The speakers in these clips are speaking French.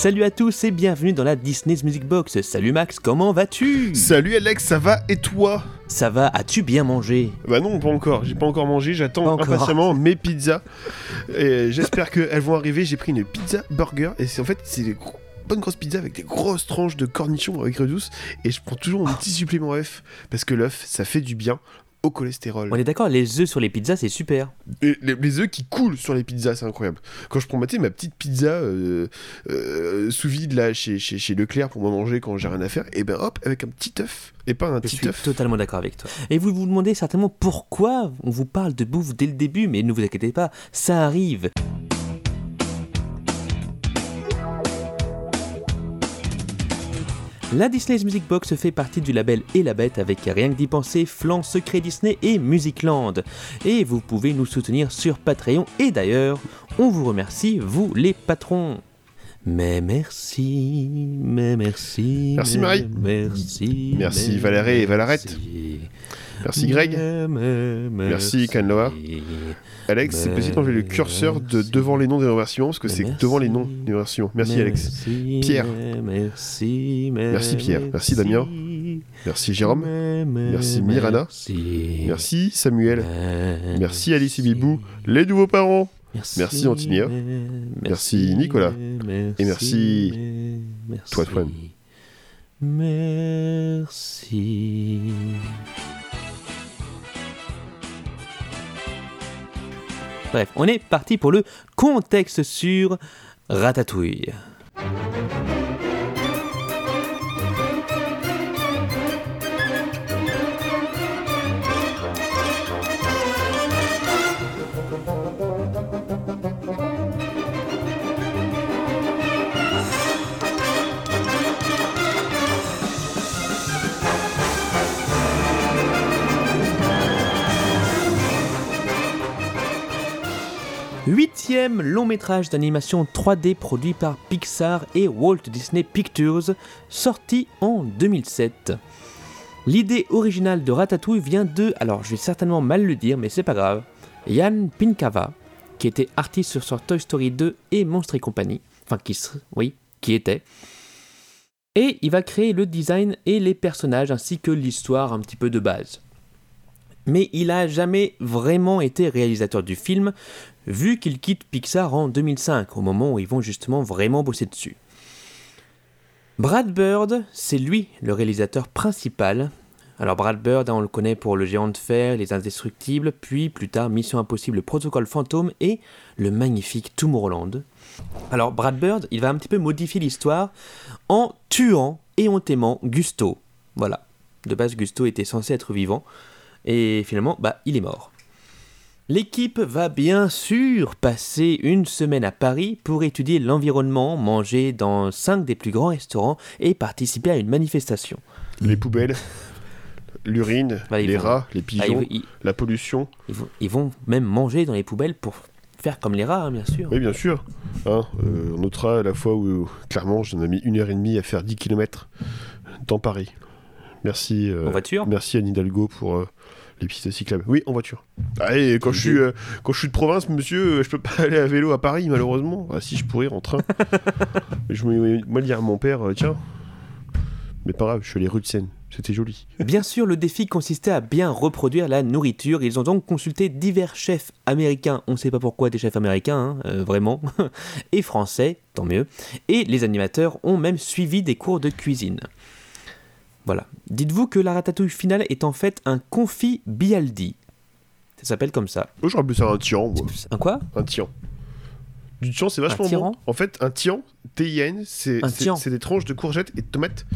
Salut à tous et bienvenue dans la Disney's Music Box. Salut Max, comment vas-tu? Salut Alex, ça va et toi? Ça va, as-tu bien mangé? Bah non, pas encore, j'ai pas encore mangé, j'attends impatiemment mes pizzas. Et j'espère qu'elles vont arriver, j'ai pris une pizza burger et c'est en fait c'est des gros- bonnes grosses pizzas avec des grosses tranches de cornichons avec douce et je prends toujours mon petit supplément œuf parce que l'œuf ça fait du bien au cholestérol. On est d'accord, les œufs sur les pizzas c'est super. Et les, les œufs qui coulent sur les pizzas, c'est incroyable. Quand je prends ma, petite pizza euh, euh, sous vide là chez, chez, chez Leclerc pour moi manger quand j'ai rien à faire, et ben hop, avec un petit œuf, et pas un Je petit suis œuf. totalement d'accord avec toi. Et vous vous demandez certainement pourquoi on vous parle de bouffe dès le début, mais ne vous inquiétez pas, ça arrive. La Disney's Music Box fait partie du label Et la Bête avec Rien que d'y penser, Flan Secret Disney et Musicland. Et vous pouvez nous soutenir sur Patreon et d'ailleurs, on vous remercie, vous les patrons. Mais merci, mais merci. Merci, mais Marie. Merci. Merci, Valérie et Valarette. merci. Greg. Mais- Merci, Kanloa. Alex, c'est possible d'enlever le curseur de devant les noms des remerciements parce que c'est devant les noms des remerciements. Merci Alex. Pierre. Merci, Pierre. Merci, Damien. Merci Jérôme. Merci, Mirana. Merci. Samuel. Merci Alice et Bibou, les nouveaux parents. Merci, Merci, Antinia. Merci, Nicolas. Et merci, mais- toi. Merci. Bref, on est parti pour le contexte sur Ratatouille. Huitième long métrage d'animation 3D produit par Pixar et Walt Disney Pictures, sorti en 2007. L'idée originale de Ratatouille vient de, alors je vais certainement mal le dire, mais c'est pas grave, Yann Pinkava, qui était artiste sur, Toy Story 2 et Monstres et compagnie, enfin qui, oui, qui était. Et il va créer le design et les personnages ainsi que l'histoire un petit peu de base. Mais il a jamais vraiment été réalisateur du film, vu qu'il quitte Pixar en 2005, au moment où ils vont justement vraiment bosser dessus. Brad Bird, c'est lui le réalisateur principal. Alors Brad Bird, hein, on le connaît pour Le Géant de Fer, Les Indestructibles, puis plus tard Mission Impossible, Protocole Fantôme et le magnifique Tomorrowland. Alors Brad Bird, il va un petit peu modifier l'histoire en tuant éhontément Gusto. Voilà. De base, Gusto était censé être vivant, et finalement, bah, il est mort. L'équipe va bien sûr passer une semaine à Paris pour étudier l'environnement, manger dans 5 des plus grands restaurants et participer à une manifestation. Les poubelles, l'urine, Bah, les vont- rats, les pigeons, ils- la pollution. ils vont, ils vont même manger dans les poubelles pour faire comme les rats, hein, bien sûr. Oui, bien sûr. Hein, euh, on notera la fois où, clairement, j'en ai mis une heure et demie à faire 10 km dans Paris. Merci. euh, En voiture Merci Anne Hidalgo pour euh, les pistes cyclables. Oui, en voiture. Ah, et quand, je suis, euh, quand je suis de province, monsieur, euh, je peux pas aller à vélo à Paris, malheureusement. Ah, si, je pourrais en train. Je me moi dire à mon père, euh, tiens. Mais pas grave, je suis allé rue de Seine. C'était joli. Bien sûr, le défi consistait à bien reproduire la nourriture. Ils ont donc consulté divers chefs américains, on ne sait pas pourquoi des chefs américains, hein, euh, vraiment, et français, tant mieux. Et les animateurs ont même suivi des cours de cuisine. Voilà. Dites-vous que la ratatouille finale est en fait un confit bialdi. Ça s'appelle comme ça. Moi, j'aurais pu faire un tian, moi. Un quoi? Un tian. Du tian, c'est vachement bon. En fait, un tian, T-I-A-N, c'est des tranches de courgettes et de tomates.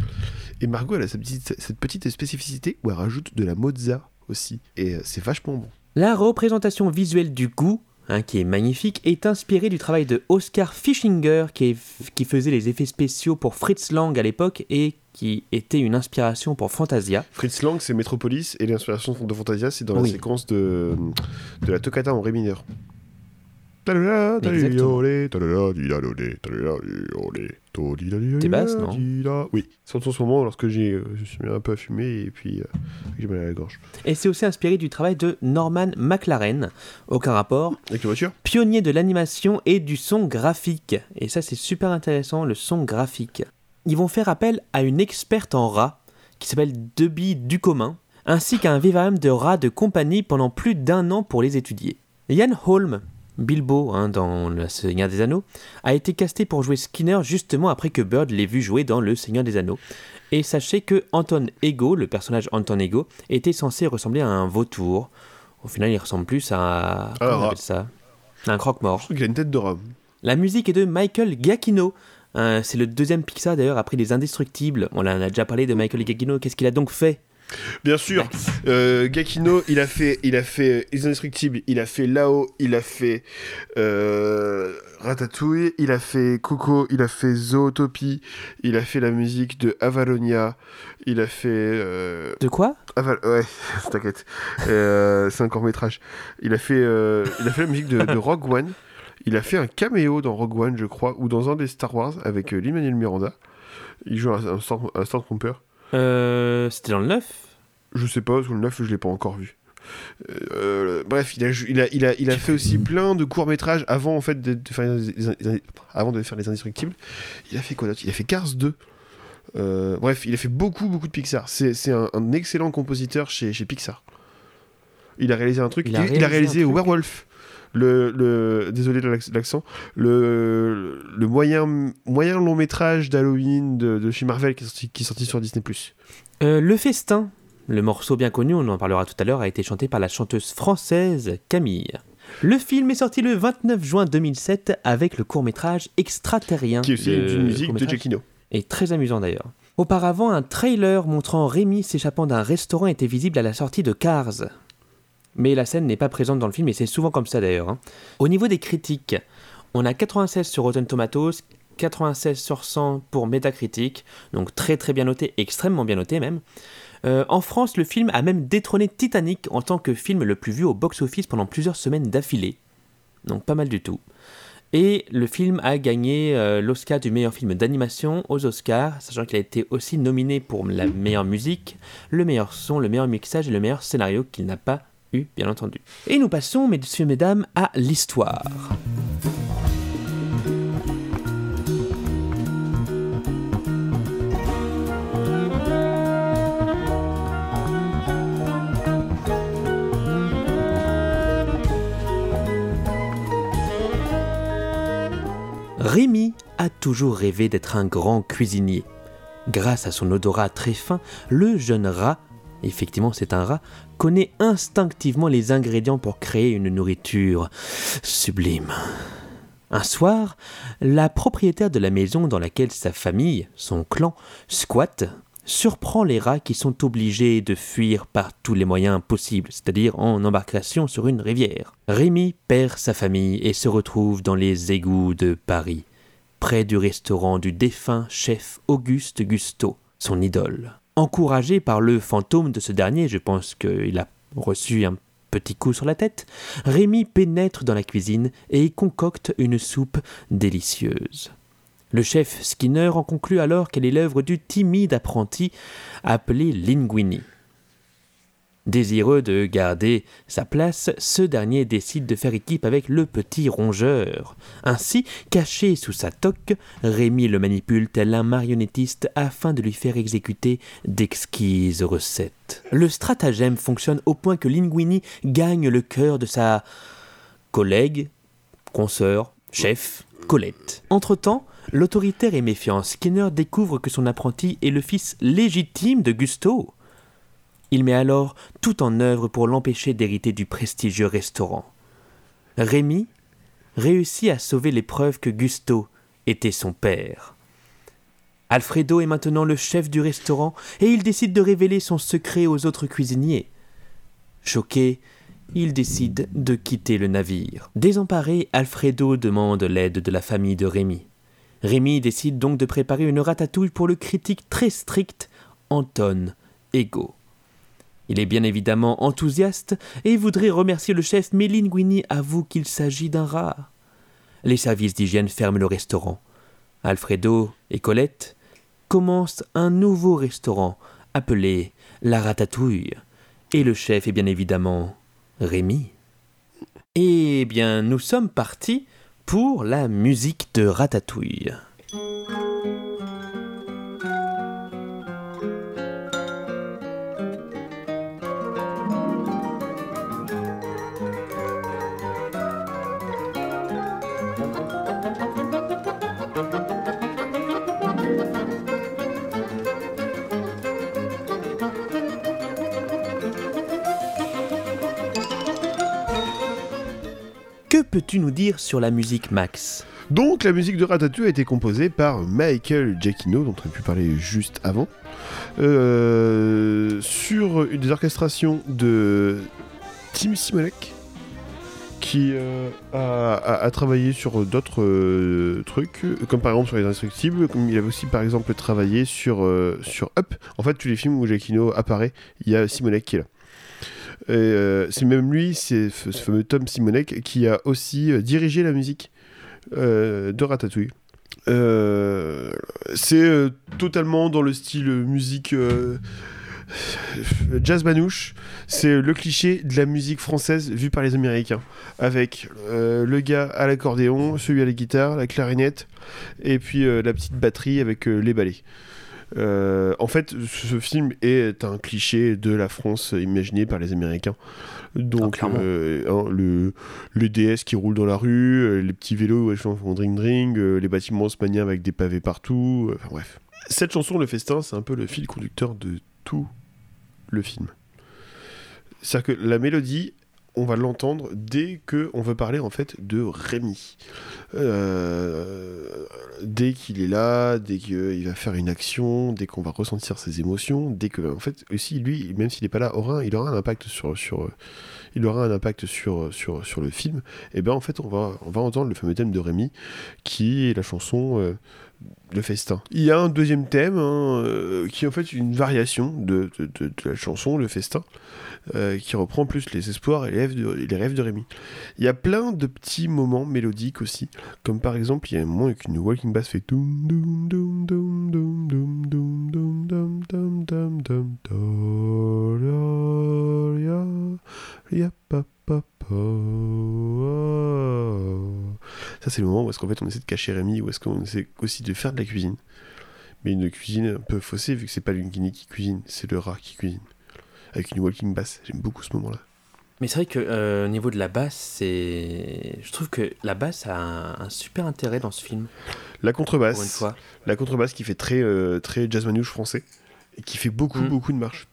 Et Margot, elle a cette petite, cette petite spécificité où elle rajoute de la mozza aussi. Et euh, c'est vachement bon. La représentation visuelle du goût, hein, qui est magnifique, est inspirée du travail de Oscar Fischinger, qui, est- qui faisait les effets spéciaux pour Fritz Lang à l'époque et qui était une inspiration pour Fantasia. Fritz Lang, c'est Metropolis, et l'inspiration de Fantasia, c'est dans la séquence de, de la toccata en ré mineur. Exactement. T'es basse, non Oui, c'est en ce moment lorsque j'ai, euh, je suis un peu à fumer et puis euh, j'ai mal à la gorge. Et c'est aussi inspiré du travail de Norman McLaren, aucun rapport. Avec la voiture? Pionnier de l'animation et du son graphique. Et ça, c'est super intéressant, le son graphique. Ils vont faire appel à une experte en rats qui s'appelle Debbie Ducommun, ainsi qu'à un vivarium de rats de compagnie pendant plus d'un an pour les étudier. Ian Holm, Bilbo hein, dans Le Seigneur des Anneaux, a été casté pour jouer Skinner justement après que Bird l'ait vu jouer dans Le Seigneur des Anneaux. Et sachez que Anton Ego, le personnage Anton Ego, était censé ressembler à un vautour. Au final, il ressemble plus à. Comment on appelle ça? Un croque-mort. Il a une tête de rat. La musique est de Michael Giacchino. Euh, c'est le deuxième Pixar d'ailleurs après Les Indestructibles. On en a déjà parlé de Michael Giacchino. Qu'est-ce qu'il a donc fait? Bien sûr, euh, Gakino, il a fait, il a fait Les Indestructibles, il a fait Lao, il a fait euh, Ratatouille, il a fait Coco, il a fait Zootopie, il a fait la musique de Avalonia, il a fait. Euh, de quoi Aval Ouais, t'inquiète, euh, c'est un court métrage. Il a fait, euh, il a fait la musique de, de, Rogue One. Il a fait un caméo dans Rogue One, je crois, ou dans un des Star Wars avec euh, Lin-Manuel Miranda. Il joue un, un, un Stormtrooper. Euh, C'était dans le 9 Je sais pas, parce que le 9, je l'ai pas encore vu. Euh, bref, il a, il, a, il, a, il a fait aussi plein de courts-métrages avant, en fait, de, de faire les, les, avant de faire Les Indestructibles. Il a fait quoi d'autre? Il a fait Cars 2. Euh, bref, il a fait beaucoup, beaucoup de Pixar. C'est un, un, excellent compositeur chez, chez Pixar. Il a réalisé un truc. Il a réalisé, il a réalisé Werewolf. Le, le, désolé de l'accent, le, le moyen, moyen long métrage d'Halloween de, de, chez Marvel qui est, sorti, qui est sorti sur Disney+. Euh, le Festin, le morceau bien connu, on en parlera tout à l'heure, a été chanté par la chanteuse française Camille. Le film est sorti le 29 juin 2007 avec le court-métrage Extraterrien. Qui est aussi une musique de Giacchino. Et très amusant d'ailleurs. Auparavant, un trailer montrant Rémi s'échappant d'un restaurant était visible à la sortie de Cars. Mais la scène n'est pas présente dans le film et c'est souvent comme ça d'ailleurs. Hein. Au niveau des critiques, on a 96 sur Rotten Tomatoes, 96 sur 100 pour Metacritic, donc très très bien noté, extrêmement bien noté même. Euh, en France, le film a même détrôné Titanic en tant que film le plus vu au box-office pendant plusieurs semaines d'affilée. Donc pas mal du tout. Et le film a gagné euh, l'Oscar du meilleur film d'animation aux Oscars, sachant qu'il a été aussi nominé pour la meilleure musique, le meilleur son, le meilleur mixage et le meilleur scénario qu'il n'a pas bien entendu. Et nous passons, messieurs, mesdames, à l'histoire. Rémi a toujours rêvé d'être un grand cuisinier. Grâce à son odorat très fin, le jeune rat, effectivement c'est un rat, connaît instinctivement les ingrédients pour créer une nourriture sublime. Un soir, la propriétaire de la maison dans laquelle sa famille, son clan, squatte, surprend les rats qui sont obligés de fuir par tous les moyens possibles, c'est-à-dire en embarcation sur une rivière. Rémi perd sa famille et se retrouve dans les égouts de Paris, près du restaurant du défunt chef Auguste Gusteau, son idole. Encouragé par le fantôme de ce dernier, je pense qu'il a reçu un petit coup sur la tête, Rémi pénètre dans la cuisine et y concocte une soupe délicieuse. Le chef Skinner en conclut alors qu'elle est l'œuvre du timide apprenti appelé Linguini. Désireux de garder sa place, ce dernier décide de faire équipe avec le petit rongeur. Ainsi, caché sous sa toque, Rémi le manipule tel un marionnettiste afin de lui faire exécuter d'exquises recettes. Le stratagème fonctionne au point que Linguini gagne le cœur de sa collègue, consoeur, chef, Colette. Entre-temps, l'autoritaire et méfiant Skinner découvre que son apprenti est le fils légitime de Gusto. Il met alors tout en œuvre pour l'empêcher d'hériter du prestigieux restaurant. Rémi réussit à sauver les preuves que Gusto était son père. Alfredo est maintenant le chef du restaurant et il décide de révéler son secret aux autres cuisiniers. Choqué, il décide de quitter le navire. Désemparé, Alfredo demande l'aide de la famille de Rémi. Rémi décide donc de préparer une ratatouille pour le critique très strict Anton Ego. Il est bien évidemment enthousiaste et voudrait remercier le chef, mais Linguini avoue qu'il s'agit d'un rat. Les services d'hygiène ferment le restaurant. Alfredo et Colette commencent un nouveau restaurant appelé La Ratatouille. Et le chef est bien évidemment Rémi. Eh bien, nous sommes partis pour la musique de Ratatouille. Peux-tu nous dire sur la musique, Max? Donc la musique de Ratatouille a été composée par Michael Giacchino, dont on a pu parler juste avant, euh, sur des orchestrations de Tim Simonek, qui euh, a, travaillé sur d'autres euh, trucs, comme par exemple sur Les Indestructibles, comme il avait aussi par exemple travaillé sur, euh, sur Up. En fait, tous les films où Giacchino apparaît, il y a Simonek qui est là. Euh, c'est même lui, c'est ce fameux Tom Simonek, qui a aussi euh, dirigé la musique euh, de Ratatouille. C'est totalement dans le style musique jazz manouche. C'est le cliché de la musique française vue par les Américains, avec le gars à l'accordéon, celui à la guitare, la clarinette, et puis la petite batterie avec les ballets. Euh, en fait, ce film est un cliché de la France imaginé par les Américains. Donc, clairement. euh, hein, le, le DS qui roule dans la rue, euh, les petits vélos ouais, qui font dring dring, euh, les bâtiments haussmanniens avec des pavés partout, enfin bref. Cette chanson, Le Festin, c'est un peu le fil conducteur de tout le film. C'est-à-dire que la mélodie, on va l'entendre dès que on veut parler en fait de Rémi. Euh, dès qu'il est là, dès qu'il va faire une action, dès qu'on va ressentir ses émotions, dès que en aussi lui, même s'il n'est pas là, aura, il aura un impact sur le film. Et ben en fait on va on va entendre le fameux thème de Rémi qui est la chanson euh, le festin. Il y a un deuxième thème hein, euh, qui est en fait une variation de, la chanson Le Festin, euh, qui reprend plus les espoirs et les rêves, de, les Rémi. Il y a plein de petits moments mélodiques aussi, comme par exemple, il y a un moment avec une walking bass fait Ça, c'est le moment où est-ce qu'en fait on essaie de cacher Rémi, ou est-ce qu'on essaie aussi de faire de la cuisine. Mais une cuisine un peu faussée, vu que c'est pas l'Ungini qui cuisine, c'est le rat qui cuisine. Avec une walking bass. J'aime beaucoup ce moment-là. Mais c'est vrai que euh, au niveau de la basse, c'est. Je trouve que la basse a un, un super intérêt dans ce film, La pour une contrebasse. fois. La contrebasse qui fait très, euh, très jazz manouche français qui fait beaucoup, beaucoup de marches.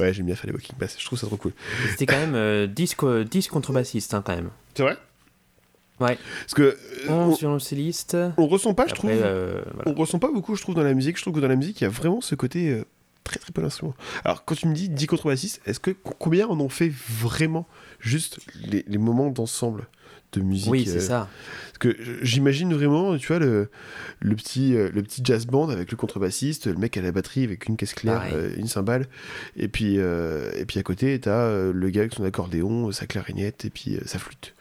Ouais, j'aime bien faire les walking bass, je trouve ça trop cool. C'était quand même euh, 10, contrebassistes, quand même. C'est vrai Ouais. Parce que. Euh, on, on, on, ressent pas, je trouve. On ressent pas beaucoup, je trouve, dans la musique. Je trouve que dans la musique, il y a vraiment ce côté très très peu d'instruments. Alors quand tu me dis 10 contrebassistes, est-ce que combien en ont fait vraiment juste les moments d'ensemble de musique Oui, euh, c'est ça. Parce que j'imagine vraiment, tu vois, le, le, petit, euh, le petit jazz band avec le contrebassiste, le mec à la batterie avec une caisse claire, Pareil. euh, une cymbale, et puis, euh, et puis à côté, t'as euh, le gars avec son accordéon, sa clarinette, et puis euh, sa flûte,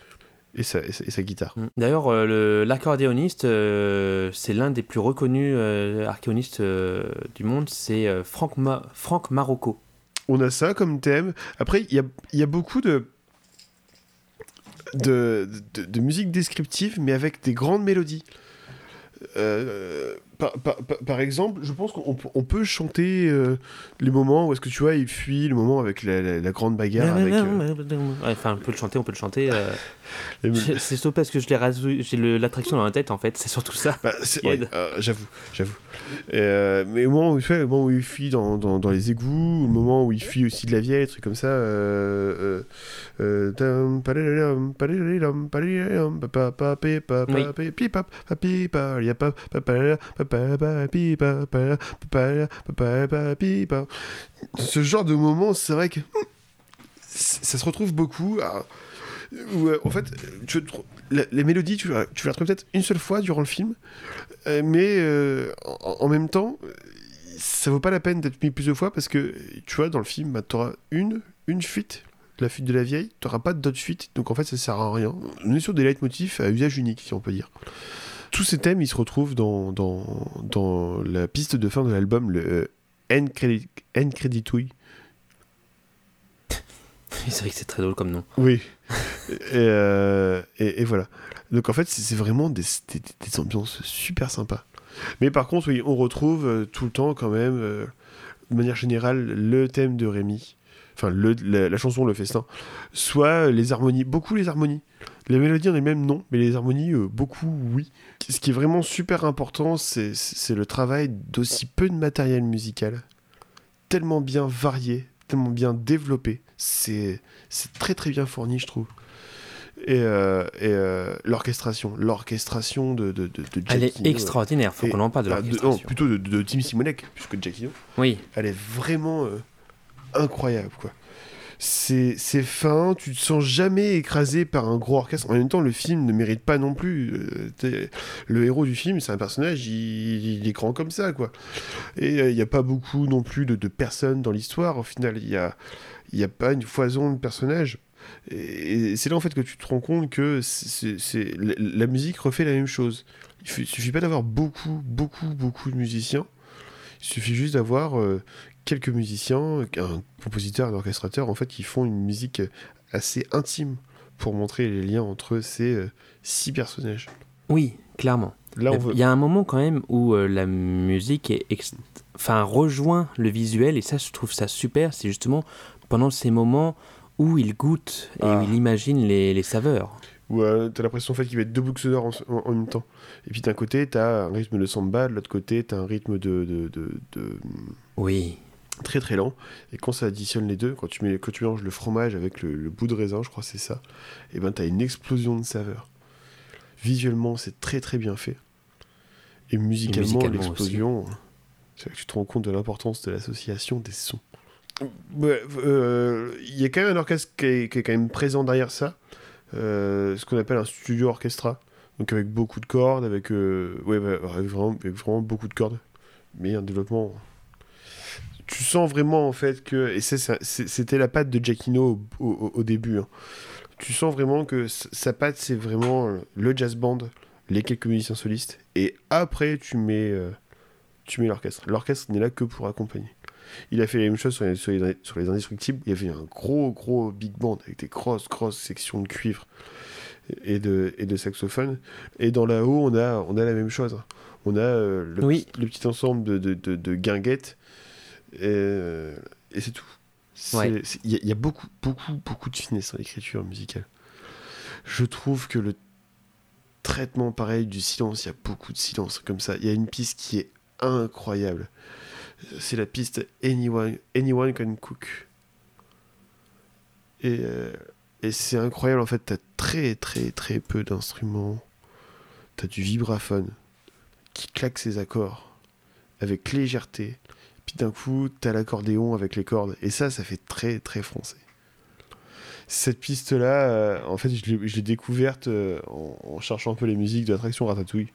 et sa, et sa, et sa guitare. Mm. D'ailleurs, euh, l'accordéoniste, euh, c'est l'un des plus reconnus euh, accordéonistes euh, du monde, c'est euh, Franck, Ma- Franck Marocco. On a ça comme thème. Après, il y a, il y a beaucoup de, de, musique descriptive, mais avec des grandes mélodies. Euh, par, par- par- exemple, je pense qu'on peut- on peut chanter euh, les moments où est-ce que tu vois, il fuit, le moment avec la, la- la grande bagarre. avec, euh, Ouais, Enfin, on peut le chanter, on peut le chanter. euh, c'est surtout parce que je l'ai j'ai le- l'attraction dans la tête, en fait. C'est surtout ça. Bah, ouais, euh, j'avoue, j'avoue. Euh, mais au moment où fait, au moment où il fuit dans, dans, dans les égouts, au moment où il fuit aussi de la vieille, trucs comme ça. Euh, Oui. Ce genre de moment, c'est vrai que ça se retrouve beaucoup. où, euh, en fait, tu, les mélodies, tu, tu les retrouver peut-être une seule fois durant le film, euh, mais euh, en, même temps, ça vaut pas la peine d'être mis plusieurs fois parce que, tu vois, dans le film, bah, tu auras une, une fuite, La fuite de la vieille, t'auras pas d'autres fuites, donc en fait ça sert à rien. On est sur des leitmotifs à usage unique, si on peut dire. Tous ces thèmes, ils se retrouvent dans, dans, dans la piste de fin de l'album, le euh, N Credit, N Creditouille. c'est vrai que c'est très drôle comme nom. Oui. et, euh, et, et voilà. Donc en fait, c'est vraiment des, des, des ambiances super sympas. Mais par contre, oui, on retrouve euh, tout le temps quand même, euh, de manière générale, le thème de Rémi. Enfin, le, la, la chanson, le festin. Soit les harmonies, beaucoup les harmonies. Les mélodies en elles-mêmes, non, mais les harmonies, euh, beaucoup, oui. Ce qui est vraiment super important, c'est le travail d'aussi peu de matériel musical. Tellement bien varié, tellement bien développé. C'est très très bien fourni, je trouve. Et, euh, et euh, l'orchestration, l'orchestration de, de, de, de Elle est Giacchino, extraordinaire, faut qu'on en parle de ah, non, l'orchestration. plutôt de, de Tim Simonek, puisque Giacchino, Oui, elle est vraiment euh, incroyable, quoi. C'est fin, tu te sens jamais écrasé par un gros orchestre. En même temps, le film ne mérite pas non plus. euh, le héros du film, c'est un personnage, il, est grand comme ça, quoi. Et euh, il n'y a pas beaucoup non plus de, de personnes dans l'histoire. Au final, il n'y a, y a pas une foison de personnages. Et, c'est là, en fait, que tu te rends compte que c'est la, la musique refait la même chose. Il suffit pas d'avoir beaucoup, beaucoup, beaucoup de musiciens. Il suffit juste d'avoir euh, quelques musiciens, un compositeur, un orchestrateur, en fait, qui font une musique assez intime pour montrer les liens entre ces euh, six personnages. oui, clairement. Là, on Il y a un moment quand même où euh, la musique est ex- enfin, rejoint le visuel, et ça, je trouve ça super. C'est justement pendant ces moments où il goûte et Ah. où il imagine les, les saveurs. où euh, t'as l'impression en fait qu'il va être deux boucles sonores en, en- en même temps. Et puis d'un côté, t'as un rythme de samba, de l'autre côté, t'as un rythme de, de, de- de- Oui, très très lent. Et quand ça additionne les deux, quand tu, mets, quand tu mélanges le fromage avec le, le bout de raisin, je crois que c'est ça, et ben t'as une explosion de saveurs. Visuellement, c'est très très bien fait. Et musicalement, musicalement l'explosion, c'est là que tu te rends compte de l'importance de l'association des sons. Ouais, euh, Il y a quand même un orchestre qui est, qui est quand même présent derrière ça, euh, ce qu'on appelle un studio orchestra, donc avec beaucoup de cordes, avec, euh, ouais, avec vraiment, avec vraiment beaucoup de cordes, mais un développement tu sens vraiment en fait que et c'était la patte de Giacchino au, au- au début hein. tu sens vraiment que sa patte c'est vraiment euh, le jazz band les quelques musiciens solistes et après tu mets euh, tu mets l'orchestre l'orchestre n'est là que pour accompagner il a fait la même chose sur les, sur les, sur les indestructibles il y avait un gros gros big band avec des grosses grosses sections de cuivre et de, et de saxophone et dans la haut on a, on a la même chose hein. on a euh, le, Oui. petit, le petit ensemble de, de, de, de guinguettes et, euh, et c'est tout. Ouais. y, il y a beaucoup, beaucoup, beaucoup de finesse dans l'écriture musicale. Je trouve que le traitement pareil du silence, il y a beaucoup de silence comme ça. Il y a une piste qui est incroyable. C'est la piste Anyone, Anyone Can Cook. Et, euh, et c'est incroyable, en fait, t'as très, très, très peu d'instruments. T'as du vibraphone qui claque ses accords avec légèreté. D'un coup, t'as l'accordéon avec les cordes. Et ça, ça fait très, très français. Cette piste-là, euh, en fait, je l'ai découverte euh, en, cherchant un peu les musiques de l'attraction Ratatouille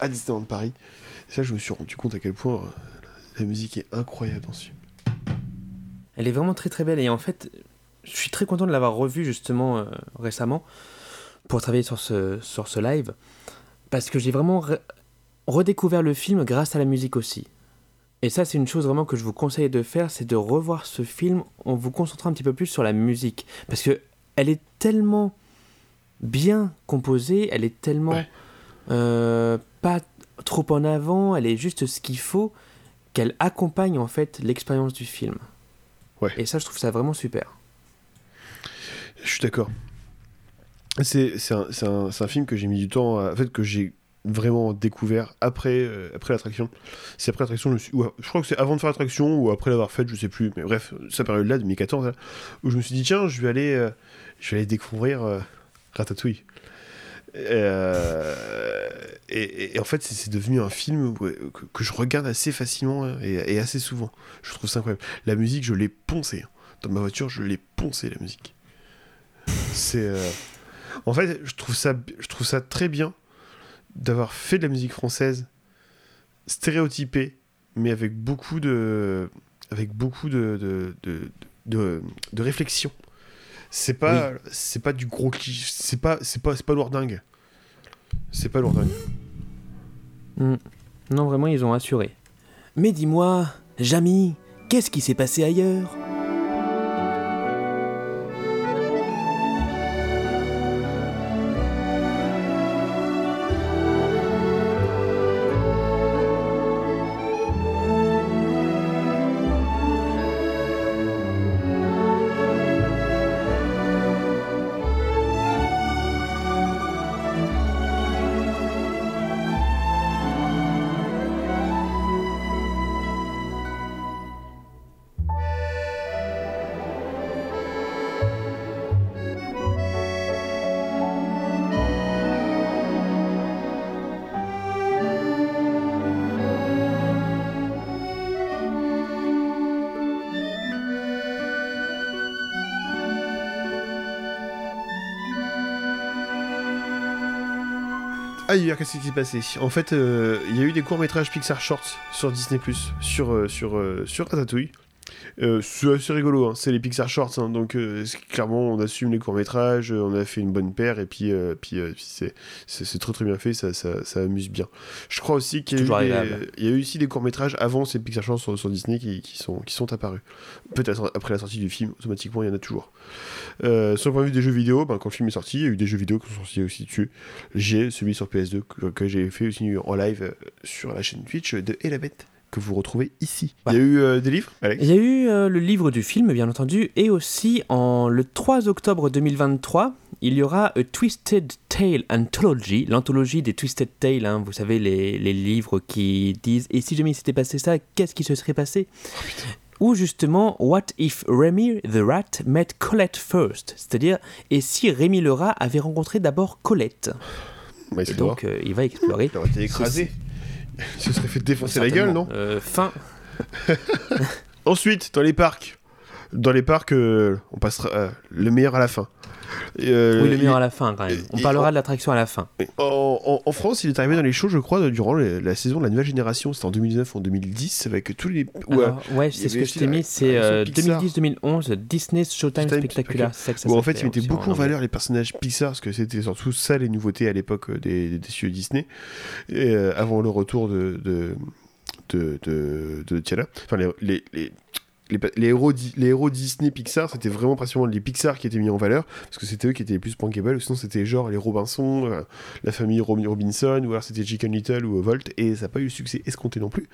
à Disneyland Paris. Et ça, je me suis rendu compte à quel point euh, la musique est incroyable dans ce film. Elle est vraiment très très belle et en fait, je suis très content de l'avoir revue justement récemment pour travailler sur ce, sur ce live parce que j'ai vraiment re- redécouvert le film grâce à la musique aussi. Et ça, c'est une chose vraiment que je vous conseille de faire, c'est de revoir ce film en vous concentrant un petit peu plus sur la musique parce que elle est tellement bien composée, elle est tellement Ouais. euh, pas trop en avant, elle est juste ce qu'il faut qu'elle accompagne en fait l'expérience du film. Ouais. Et ça, je trouve ça vraiment super. Je suis d'accord. C'est un, un- un film que j'ai mis du temps, à, en fait, que j'ai vraiment découvert après, euh, après l'attraction. C'est après l'attraction, je, crois que c'est avant de faire l'attraction ou après l'avoir faite, je sais plus. Mais bref, cette période-là, 2014, là, où je me suis dit, tiens, je vais aller, euh, je vais aller découvrir euh, Ratatouille. Et, en fait, c'est devenu un film que, je regarde assez facilement hein, et, assez souvent. Je trouve ça incroyable. La musique, je l'ai poncée. hein. Dans ma voiture, je l'ai poncée, la musique. C'est. En fait, je trouve, ça, je trouve ça très bien d'avoir fait de la musique française stéréotypée, mais avec beaucoup de. avec beaucoup de. de, de, de- de réflexion. c'est pas, c'est pas du gros cliché, c'est pas, c'est pas, c'est pas lourdingue. C'est pas lourdingue. Hmm. Non, vraiment, ils ont assuré. Mais dis-moi, Jamy, qu'est-ce qui s'est passé ailleurs? Ah, hier, qu'est-ce qui s'est passé? En fait, euh, il y a eu des courts-métrages Pixar Shorts sur Disney+, sur, euh, sur, euh, sur Ratatouille. Euh, c'est assez rigolo, hein. c'est les Pixar Shorts, hein. donc euh, clairement on assume les courts-métrages, euh, on a fait une bonne paire, et puis, euh, puis, puis c'est, très très bien fait, ça, ça, ça amuse bien. Je crois aussi qu'il y a, eu y a aussi des courts-métrages avant ces Pixar Shorts sur, sur Disney qui, qui, sont, qui sont apparus. Peut-être après la sortie du film, automatiquement il y en a toujours. Sur le point de vue des jeux vidéo, ben, quand le film est sorti, il y a eu des jeux vidéo qui sont sortis aussi dessus. J'ai celui sur PS2 que, que j'ai fait aussi en live sur la chaîne Twitch de Elabette que vous retrouvez ici. Il y a eu euh, des livres, Alex? Il y a eu euh, le livre du film, bien entendu, et aussi en le 3 octobre 2023, il y aura A Twisted Tale Anthology, l'anthologie des Twisted Tales, hein, vous savez, les, les livres qui disent Et si jamais il s'était passé ça, qu'est-ce qui se serait passé? Ou justement, What if Remy the Rat met Colette first C'est-à-dire, et si Rémi le rat avait rencontré d'abord Colette? Ouais, Et donc, euh, il va explorer. Il aurait été écrasé. Il se serait fait défoncer la gueule, non? Euh, Fin. Ensuite, dans les parcs. Dans les parcs, euh, on passera euh, le meilleur à la fin. Euh, oui, le meilleur il- à la fin, quand même. On parlera de l'attraction à la fin. En, en- en France, il est arrivé dans les shows, je crois, durant les- la saison de la nouvelle génération. C'était en 2009 ou en 2010, avec tous les. ouais, Alors, ouais, c'est ce que je t'ai mis, c'est version euh, Pixar. 2010-2011, Disney Showtime Showtime Spectacular. c'est ça où en fait, s'appelait il mettait aussi beaucoup en valeur les personnages Pixar, parce que c'était surtout ça les nouveautés à l'époque des, des studios Disney, et, avant le retour de. de de, de, de Tiana. Enfin, les, les, les, les, héros, les héros Disney Pixar, c'était vraiment principalement les Pixar qui étaient mis en valeur, parce que c'était eux qui étaient les plus bankable, ou sinon c'était genre les Robinson, euh, la famille Rob- Robinson, ou alors c'était Chicken Little ou Volt, et ça n'a pas eu le succès escompté non plus.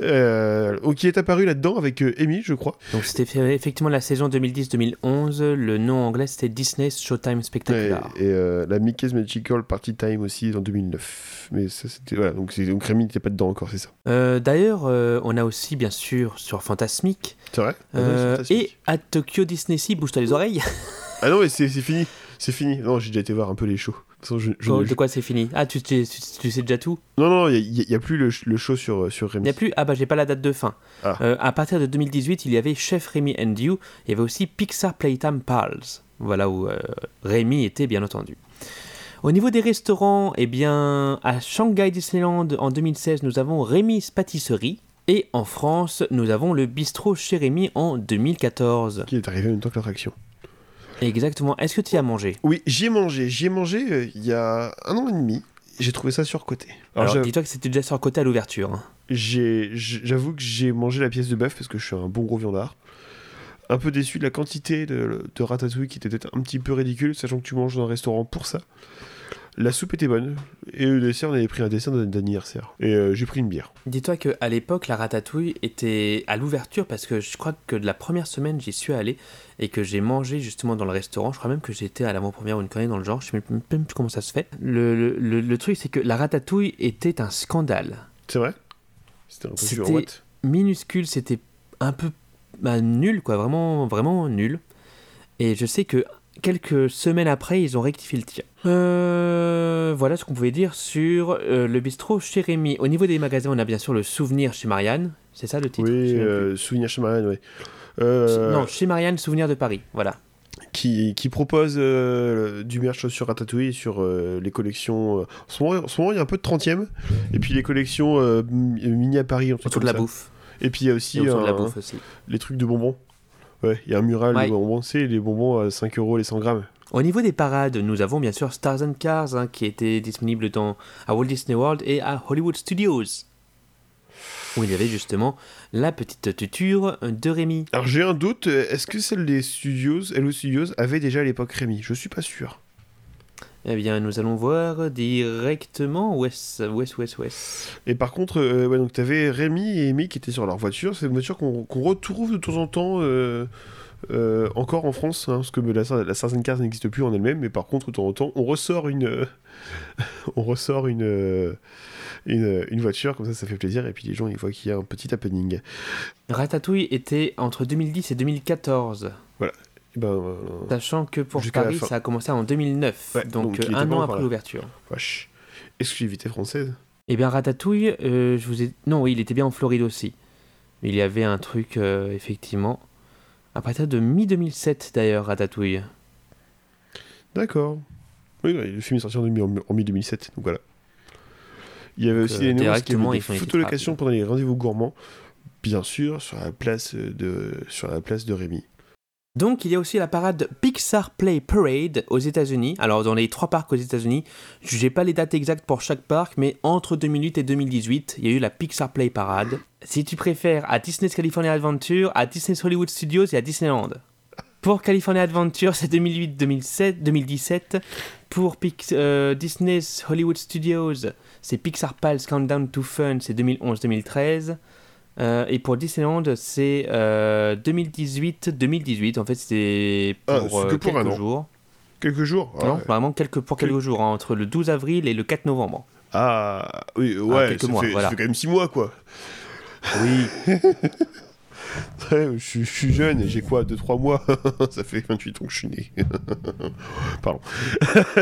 Euh, qui est apparu là-dedans avec euh, Amy, je crois. Donc c'était effectivement la saison 2010-2011. Le nom anglais c'était Disney Showtime Ouais, Spectacular. et euh, la Mickey's Magical Party Time aussi en 2009. Mais ça c'était. Voilà, donc, donc Rémi n'était pas dedans encore, c'est ça. D'ailleurs, on a aussi bien sûr sur Fantasmic C'est vrai Ah euh, fantastique. et à Tokyo Disney Sea, bouge-toi les oreilles. Ah non, mais c'est fini. C'est fini. Non, j'ai déjà été voir un peu les shows. De toute façon, je- je- Oh, je- de quoi c'est fini? Ah, tu, tu, sais déjà tout? Non, non, il n'y a, plus le, le show sur, sur Il Rémi. n'y a plus? Ah bah j'ai pas la date de fin. Ah. Euh, à partir de 2018, il y avait Chef Rémi and You. Il y avait aussi Pixar Playtime Pals. Voilà où euh, Rémi était bien entendu. Au niveau des restaurants, eh bien, à Shanghai Disneyland en 2016, nous avons Rémi's Pâtisserie. Et en France, nous avons le bistrot chez Rémi en 2014. Qui est arrivé en même temps que l'attraction. Exactement. Est-ce que tu y as mangé? Oui, j'y ai mangé. J'y ai mangé euh, il y a un an et demi. J'ai trouvé ça surcoté. Alors, Alors, dis-toi que c'était déjà sur le côté à l'ouverture. hein. j'ai- j'avoue que j'ai mangé la pièce de bœuf parce que je suis un bon gros viandard. Un peu déçu de la quantité de, de ratatouille qui était peut-être un petit peu ridicule, sachant que tu manges dans un restaurant pour ça. La soupe était bonne. Et le dessert, on avait pris un dessert d'anniversaire. Et euh, j'ai pris une bière. Dis-toi qu'à l'époque, la ratatouille était à l'ouverture parce que je crois que de la première semaine, j'y suis allé et que j'ai mangé justement dans le restaurant. Je crois même que j'étais à l'avant-première ou une connerie dans le genre. Je sais même plus comment ça se fait. Le, le- le- le truc, c'est que la ratatouille était un scandale. C'est vrai? C'était un peu C'était- sur Minuscule, c'était un peu bah, nul, quoi. Vraiment, vraiment nul. Et je sais que quelques semaines après, ils ont rectifié le tir. Euh, voilà ce qu'on pouvait dire sur euh, le bistrot chez Rémi. Au niveau des magasins, on a bien sûr le souvenir chez Marianne. C'est ça le titre Oui, euh, Souvenir chez Marianne, oui. Non, chez Marianne, souvenir de Paris. Voilà. qui, qui propose euh, du merch sur Ratatouille, sur euh, les collections. en, ce moment, en ce moment, il y a un peu de 30ème. Et puis les collections euh, mini à Paris. Autour de la ça. bouffe. Et puis il y a un- aussi. les trucs de bonbons. Ouais, il y a un mural Ouais. de bonbons, c'est les bonbons à 5 euros les 100 grammes. Au niveau des parades, nous avons bien sûr Stars and Cars hein, qui était disponible dans, à Walt Disney World et à Hollywood Studios. Où il y avait justement la petite tuture de Rémi. Alors j'ai un doute, est-ce que celle des studios, Hello Studios, avait déjà à l'époque Rémi? Je suis pas sûr. Eh bien, nous allons voir directement où est-ce, où est-ce. Et par contre, euh, ouais, donc t'avais Rémi et Amy qui étaient sur leur voiture. C'est une voiture qu'on retrouve de temps en temps euh, euh, encore en France, hein, parce que la, la Stars and Cars n'existe plus en elle-même, mais par contre, de temps en temps, on ressort une, on ressort une, une, une voiture, comme ça, ça fait plaisir, et puis les gens, ils voient qu'il y a un petit happening. Ratatouille était entre 2010 et 2014. Et ben, euh, Sachant que pour Paris, ça a commencé en 2009. Ouais, donc, euh, un an après l'ouverture. wesh. Exclusivité française. Eh bien, Ratatouille, euh, je vous ai. Non, oui, il était bien en Floride aussi. Il y avait un truc, euh, effectivement. À partir de mi-2007, d'ailleurs, Ratatouille. D'accord. Oui, le film est sorti en, demi- en, en mi-2007, donc voilà. Il y avait Donc, aussi les néons, qui directement, avaient ils des photolocations pendant les rendez-vous gourmands, bien sûr, sur la place de, sur la place de Rémi. Donc, il y a aussi la parade Pixar Play Parade aux États-Unis. Alors, dans les trois parcs aux États-Unis, je n'ai pas les dates exactes pour chaque parc, mais entre 2008 et 2018, il y a eu la Pixar Play Parade. Si tu préfères, à Disney's California Adventure, à Disney's Hollywood Studios et à Disneyland. Pour California Adventure, c'est 2008, 2007, 2017. Pour euh, Disney's Hollywood Studios, c'est Pixar Pals Countdown to Fun, c'est 2011-2013. Euh, et pour Disneyland, c'est euh, 2018-2018. En fait, c'est Ah, pour, que euh, pour un quelques jours. Quelques jours non, ouais. vraiment quelques, pour quelques jours, hein, entre le 12 avril et le 4 novembre. Ah, oui, ouais, quelques ça, mois, fait, ça voilà. fait quand même 6 mois, quoi. Oui. Je, suis- je suis jeune et j'ai quoi 2-3 mois Ça fait 28 ans que je suis né. Pardon.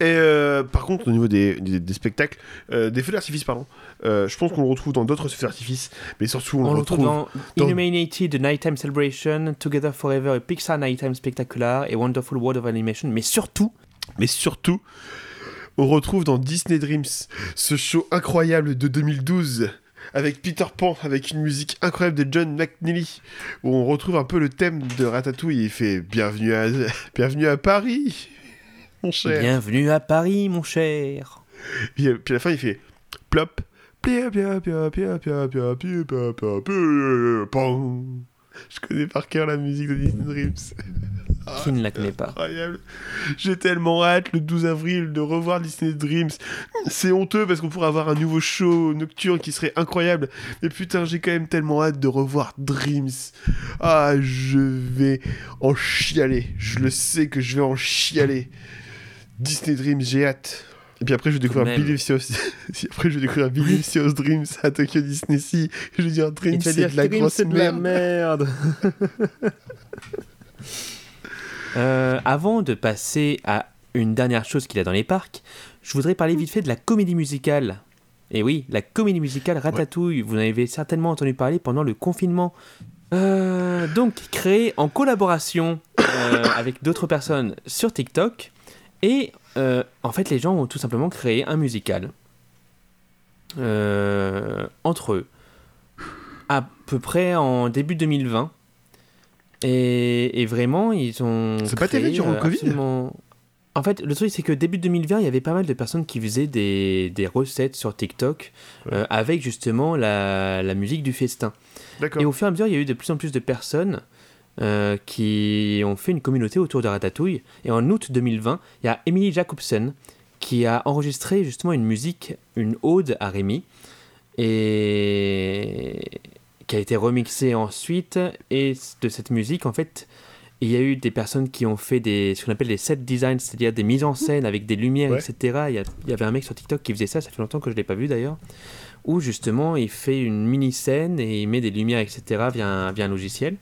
et euh, par contre, au niveau des, des- des spectacles, euh, des feux d'artifice, pardon, euh, je pense qu'on le retrouve dans d'autres feux d'artifice, mais surtout on, On le retrouve. dans, dans- Illuminated, The Nighttime Celebration, Together Forever et Pixar Nighttime Spectacular et Wonderful World of Animation. Mais surtout, Mais surtout, on retrouve dans Disney Dreams ce show incroyable de 2012 avec Peter Pan, avec une musique incroyable de John McNeely, où on retrouve un peu le thème de Ratatouille. Il fait Bienvenue à, Bienvenue à Paris, mon cher. bienvenue à Paris, mon cher. Puis, euh, puis à la fin, il fait Plop. Pia, pia, pia, pia, pia, pia, pia, pia, pia, pia, pan. Je connais par cœur la musique de Disney Dreams. Qui ne la connaît pas Incroyable. J'ai tellement hâte le 12 avril de revoir Disney Dreams. C'est honteux parce qu'on pourrait avoir un nouveau show nocturne qui serait incroyable. Mais putain, j'ai quand même tellement hâte de revoir Dreams. Ah, je vais en chialer. Je le sais que je vais en chialer. Disney Dreams, j'ai hâte. Et puis après, je vais découvrir. Billy Seos. après, je vais découvrir Seos Dreams à Tokyo Disney Sea. Je vais dire Dreams, c'est de la Dream, grosse de la merde. Euh, avant de passer à une dernière chose qu'il a dans les parcs, je voudrais parler vite fait de la comédie musicale. Et oui, la comédie musicale Ratatouille, vous en avez certainement entendu parler pendant le confinement. Euh, donc, créée en collaboration euh, avec d'autres personnes sur TikTok. Et euh, en fait, les gens ont tout simplement créé un musical euh, entre eux à peu près en début 2020. Et, et vraiment, ils ont. C'est pas terrible durant le euh, Covid absolument- En fait, le truc, c'est que début 2020, il y avait pas mal de personnes qui faisaient des, des recettes sur TikTok Ouais. euh, avec justement la, la musique du festin. Et au fur et à mesure, il y a eu de plus en plus de personnes euh, qui ont fait une communauté autour de Ratatouille. Et en août 2020, il y a Emily Jacobson qui a enregistré justement une musique, une ode à Rémi, et qui a été remixée ensuite. Et de cette musique, en fait, il y a eu des personnes qui ont fait des, ce qu'on appelle des set designs, c'est-à-dire des mises en scène avec des lumières, Ouais. etc. Il y, a- il y avait un mec sur TikTok qui faisait ça, ça fait longtemps que je ne l'ai pas vu d'ailleurs, où justement il fait une mini-scène et il met des lumières, etc. via un, via un logiciel.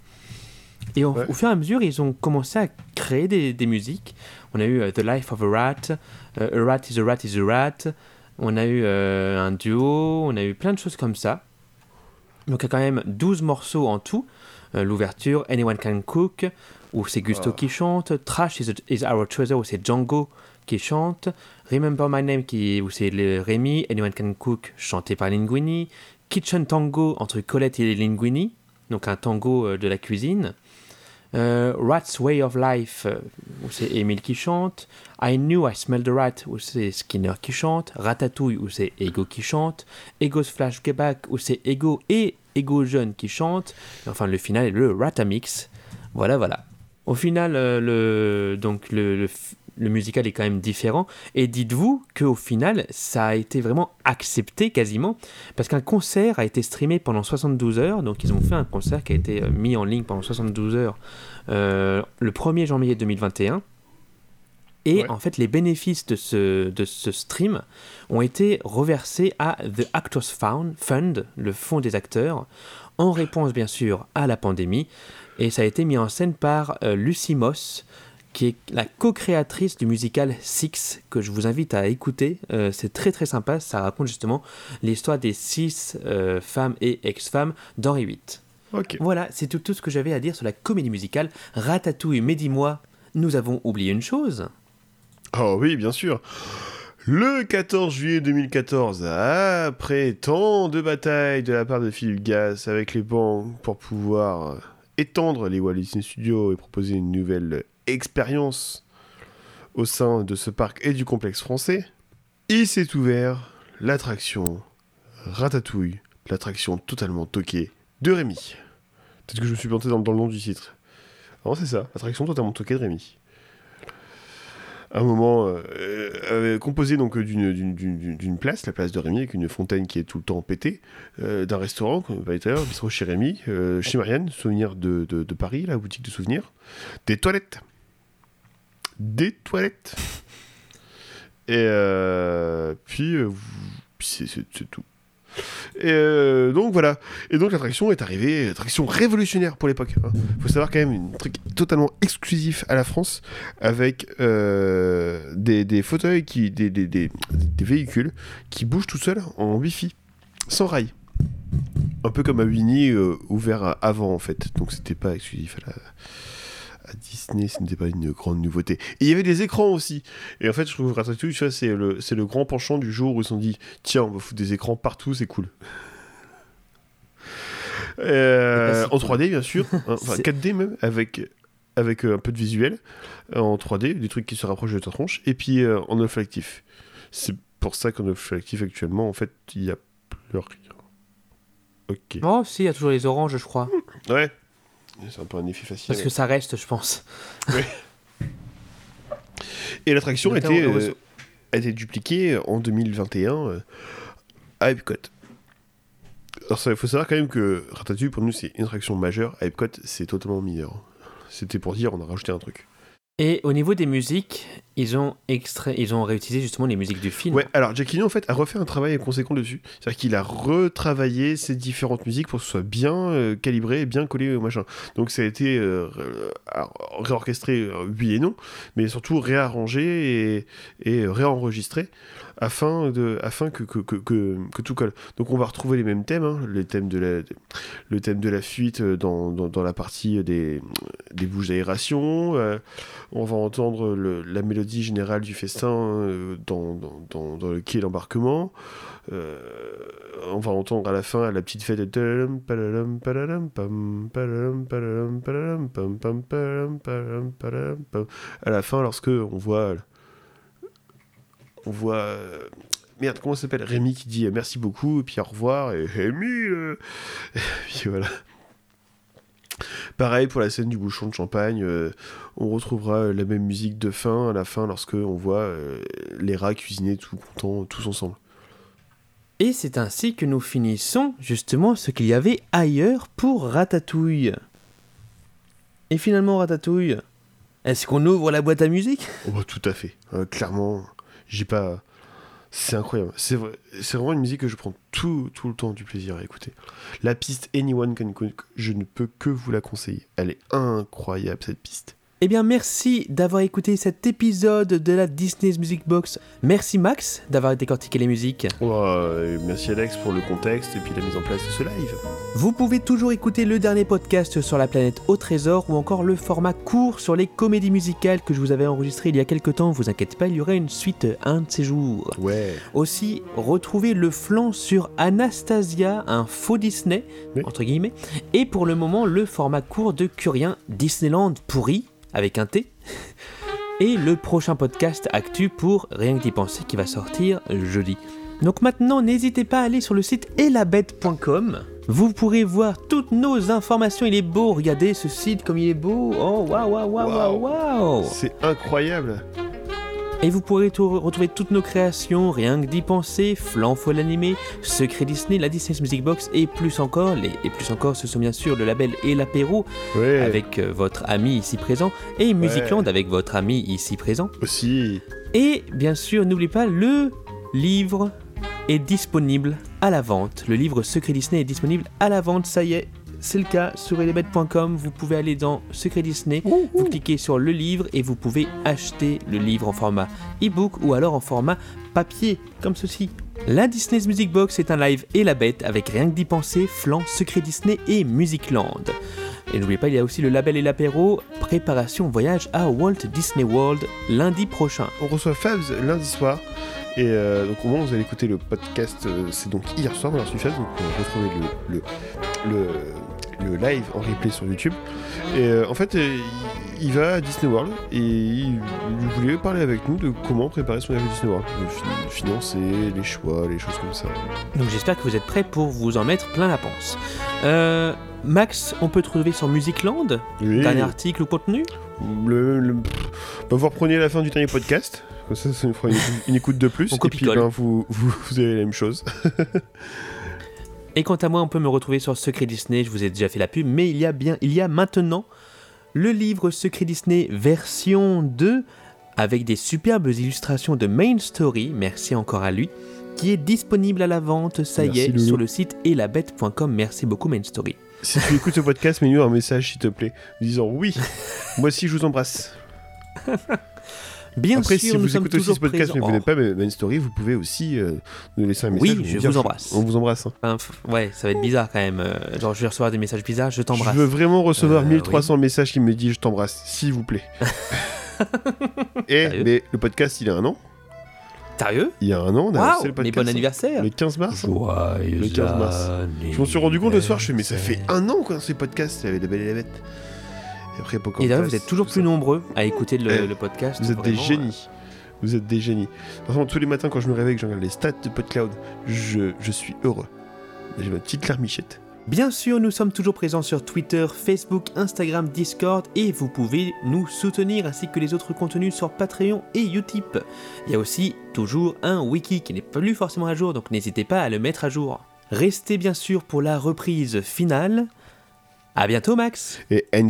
Et au- Ouais. au fur et à mesure, ils ont commencé à créer des, des musiques. On a eu euh, The Life of a Rat, euh, A Rat is a Rat is a Rat. On a eu euh, un duo, on a eu plein de choses comme ça. Donc il y a quand même 12 morceaux en tout. L'ouverture, Anyone Can Cook, où c'est Gusto Ah. qui chante. Trash is, is Our Treasure, où c'est Django qui chante. Remember My Name, qui, où c'est le Rémi. Anyone Can Cook, chanté par Linguini. Kitchen Tango, entre Colette et Linguini. donc un tango de la cuisine. Rat's Way of Life, où c'est Emile qui chante. I Knew I Smelled the Rat, où c'est Skinner qui chante. Ratatouille, où c'est Ego qui chante. Ego's Flashback, où c'est Ego et Ego jeune qui chante. Enfin, le final est le Ratamix. Voilà, voilà. Au final, le, donc le musical est quand même différent. Et dites-vous qu'au final, ça a été vraiment accepté quasiment, parce qu'un concert a été streamé pendant 72 heures. Donc ils ont fait un concert qui a été euh, mis en ligne pendant 72 heures euh, le 1er janvier 2021. Et en fait, les bénéfices de ce, de ce stream ont été reversés à The Actors Fund, le fonds des acteurs, en réponse bien sûr à la pandémie. Et ça a été mis en scène par euh, Lucy Moss, qui est la co-créatrice du musical Six, que je vous invite à écouter. Euh, c'est très très sympa, ça raconte justement l'histoire des six euh, femmes et ex-femmes d'Henri VIII. Voilà, c'est tout, tout, ce que j'avais à dire sur la comédie musicale Ratatouille. Mais dis-moi, nous avons oublié une chose. Oh oui, bien sûr. Le 14 juillet 2014, après tant de batailles de la part de Philippe Gas avec les banques pour pouvoir étendre les Walt Disney Studios et proposer une nouvelle expérience au sein de ce parc et du complexe français, il s'est ouvert l'attraction Ratatouille, l'attraction totalement toquée de Rémi. Peut-être que je me suis planté dans, le nom du titre. Non, c'est ça, l'attraction totalement toquée de Rémi. Un moment euh, euh, composé donc d'une place, la place de Rémi, avec une fontaine qui est tout le temps pétée, euh, d'un restaurant, comme bistrot chez Rémi, chez Marianne, souvenir de, de, Paris, la boutique de souvenirs, des toilettes, des toilettes. Et puis, c'est tout. Et euh, donc voilà. Et donc l'attraction est arrivée, attraction révolutionnaire pour l'époque. Il hein. faut savoir quand même un truc totalement exclusif à la France avec des, des, fauteuils, qui, des, des, des, véhicules qui bougent tout seuls en Wi-Fi, sans rail. Un peu comme à Winnie ouvert avant en fait. Donc c'était pas exclusif à la à Disney, ce n'était pas une grande nouveauté. Et il y avait des écrans aussi. Et en fait, je trouve que Ratatouille, c'est le, c'est le grand penchant du jour où ils se sont dit tiens, on va foutre des écrans partout, c'est cool. Euh, en 3D, bien sûr. Hein, enfin, 4D même, avec, avec euh, un peu de visuel. Euh, en 3D, des trucs qui se rapprochent de ta tronche. Et puis en off actif. C'est pour ça qu'en off actif, actuellement, en fait, il n'y a plus rien. Ok. Oh, si, il y a toujours les oranges, je crois. Ouais, c'est un peu un effet facile. Parce que ça reste, je pense. Et l'attraction a, été, euh, a été dupliquée en 2021 euh, à Epcot. Alors, il faut savoir quand même que Ratatouille, pour nous, c'est une attraction majeure. À Epcot, c'est totalement mineur. C'était pour dire, on a rajouté un truc. Et au niveau des musiques, ils ont, extrait, ils ont réutilisé justement les musiques du film. Ouais, alors Jackie en fait a refait un travail conséquent dessus. C'est-à-dire qu'il a retravaillé ces différentes musiques pour que ce soit bien euh, calibré bien collé au machin. Donc ça a été euh, réorchestré, euh, oui et non, mais surtout réarrangé et, réenregistré afin, de, afin que, que, que, que, tout colle. Donc on va retrouver les mêmes thèmes, hein, les thèmes de la, le thème de la fuite dans, dans, dans la partie des, des bouches d'aération. Euh, on va entendre le, la mélodie générale du festin euh, dans, dans, le quai l'embarquement. Euh, on va entendre à la fin la petite fête de à la fin lorsque on voit on voit. Euh, merde, comment s'appelle? Rémi qui dit merci beaucoup, et puis au revoir, et Rémi Et puis voilà. Pareil pour la scène du bouchon de champagne, on retrouvera la même musique de fin à la fin lorsque on voit les rats cuisiner tout contents, tous ensemble. Et c'est ainsi que nous finissons justement ce qu'il y avait ailleurs pour Ratatouille. Et finalement, Ratatouille, est-ce qu'on ouvre la boîte à musique? Oh bah, Tout à fait, clairement j'ai pas. C'est incroyable. C'est vraiment une musique que je prends tout, tout le temps du plaisir à écouter. La piste Anyone Can Cook, je ne peux que vous la conseiller. Elle est incroyable cette piste. Eh bien, merci d'avoir écouté cet épisode de la Disney's Music Box. Merci Max d'avoir décortiqué les musiques. Ouais, merci Alex pour le contexte et puis la mise en place de ce live. Vous pouvez toujours écouter le dernier podcast sur la planète au trésor ou encore le format court sur les comédies musicales que je vous avais enregistré il y a quelques temps. Vous inquiétez pas, il y aura une suite un de ces jours. Ouais. Aussi, retrouvez le flanc sur Anastasia, un faux Disney, Oui. entre guillemets, et pour le moment le format court de Curien Disneyland pourri, avec un T, et le prochain podcast actu pour Rien que d'y penser qui va sortir jeudi. Donc maintenant, n'hésitez pas à aller sur le site elabette.com. Vous pourrez voir toutes nos informations. Il est beau, regardez ce site comme il est beau. Oh waouh waouh waouh waouh waouh C'est incroyable. Et vous pourrez tout- retrouver toutes nos créations, rien que d'y penser, Flan Folle Animé, Secret Disney, la Disney's Music Box et plus encore. Les, et plus encore, ce sont bien sûr le label et l'apéro Ouais. avec euh, votre ami ici présent et Musicland avec votre ami ici présent. Aussi. Et bien sûr, n'oubliez pas, le livre est disponible à la vente. Le livre Secret Disney est disponible à la vente, ça y est. C'est le cas sur elebet.com, vous pouvez aller dans Secret Disney, vous cliquez sur le livre et vous pouvez acheter le livre en format e-book ou alors en format papier, comme ceci. La Disney's Music Box est un live et la bête avec rien que d'y penser, flanc, Secret Disney et Musicland. Et n'oubliez pas, il y a aussi le label et l'apéro, préparation voyage à Walt Disney World lundi prochain. On reçoit Fabs lundi soir. Et euh, donc au moment où vous allez écouter le podcast, euh, c'est donc hier soir, on a reçu Fabs, donc on retrouvait le, le, le, le live en replay sur YouTube. Et euh, en fait, euh, il, va à Disney World et il, voulait parler avec nous de comment préparer son voyage à Disney World. Le fi- financer, les choix, les choses comme ça. Donc j'espère que vous êtes prêts pour vous en mettre plein la panse. Euh, Max, on peut trouver sur Musicland Oui. Dernier article ou contenu? Le, le- bah, vous reprenez la fin du dernier podcast. Comme ça, ça nous fera une, une écoute de plus. On et puis, ben, vous, vous, vous avez la même chose. Et quant à moi, on peut me retrouver sur Secret Disney, je vous ai déjà fait la pub, mais il y a bien, il y a maintenant le livre Secret Disney version 2 avec des superbes illustrations de Main Story, merci encore à lui, qui est disponible à la vente, ça y est, Loulou. sur le site elabette.com. Merci beaucoup Main Story. Si tu écoutes ce podcast, mets-nous un message, s'il te plaît, disant oui, moi aussi je vous embrasse. Bien Après, sûr, si nous vous sommes écoutez aussi ce podcast, mais vous n'êtes pas Main Story, vous pouvez aussi euh, nous laisser un Oui, message. je dire, vous embrasse. On vous embrasse. hein. Enfin, f- ouais, ça va être bizarre quand même. euh, Genre, je vais recevoir des messages bizarres, je t'embrasse. Je veux vraiment recevoir Euh, 1300 messages qui me disent je t'embrasse, s'il vous plaît. Et Sérieux mais le podcast, il a un an. Sérieux Il y a un an, on a lancé Waouh le Mais podcast. bon anniversaire Le 15 mars. Joyeux Le 15 mars. Je m'en suis rendu compte le soir, je fais mais ça fait un an qu'on ces podcasts, il y avait la belle et la bête. Et après, Pocahontas, Et d'ailleurs, vous êtes toujours plus ça. nombreux à écouter le, Eh, le podcast. Vous êtes des vraiment, génies. Vous êtes des génies. Franchement, tous les matins quand je me réveille, que je regarde les stats de PodCloud, je, je suis heureux. J'ai ma petite larmichette. euh. Bien sûr, nous sommes toujours présents sur Twitter, Facebook, Instagram, Discord et vous pouvez nous soutenir ainsi que les autres contenus sur Patreon et Utip. Il y a aussi toujours un wiki qui n'est plus forcément à jour, donc n'hésitez pas à le mettre à jour. Restez bien sûr pour la reprise finale. À bientôt Max Et N.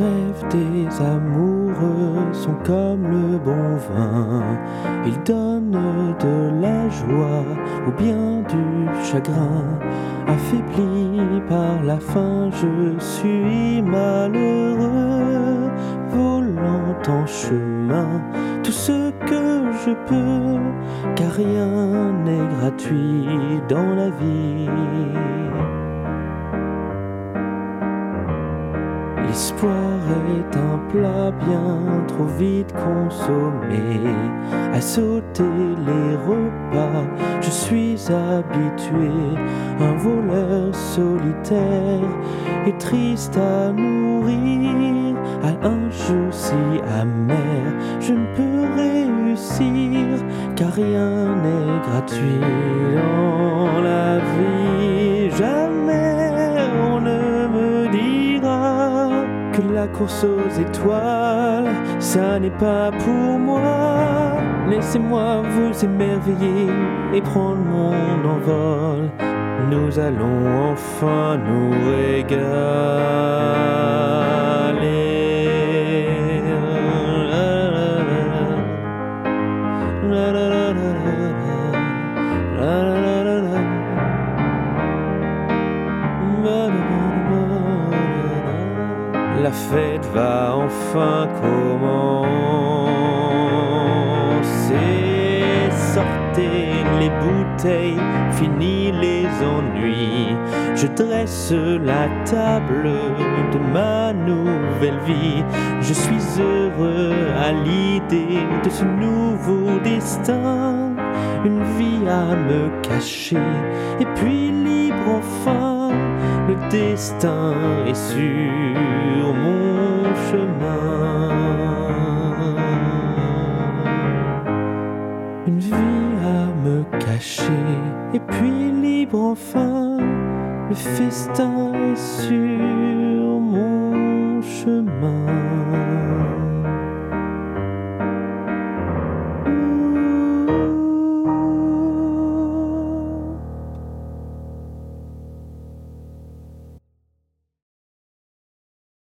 rêves des amoureux sont comme le bon vin. Ils donnent de la joie ou bien du chagrin. Affaibli par la faim, je suis malheureux. Volant en chemin, tout ce que je peux, car rien n'est gratuit dans la vie. L'espoir est un plat bien trop vite consommé. À sauter les repas, je suis habitué. Un voleur solitaire et triste à nourrir. À un jeu si amer, je ne peux réussir. Car rien n'est gratuit dans la vie. La course aux étoiles, ça n'est pas pour moi. Laissez-moi vous émerveiller et prendre mon envol. Nous allons enfin nous régaler. Enfin commencer. Sortez les bouteilles, fini les ennuis. Je dresse la table de ma nouvelle vie. Je suis heureux à l'idée de ce nouveau destin. Une vie à me cacher, et puis libre enfin. Le destin est sur mon Une vie à me cacher, et puis libre enfin. Le festin est chemin.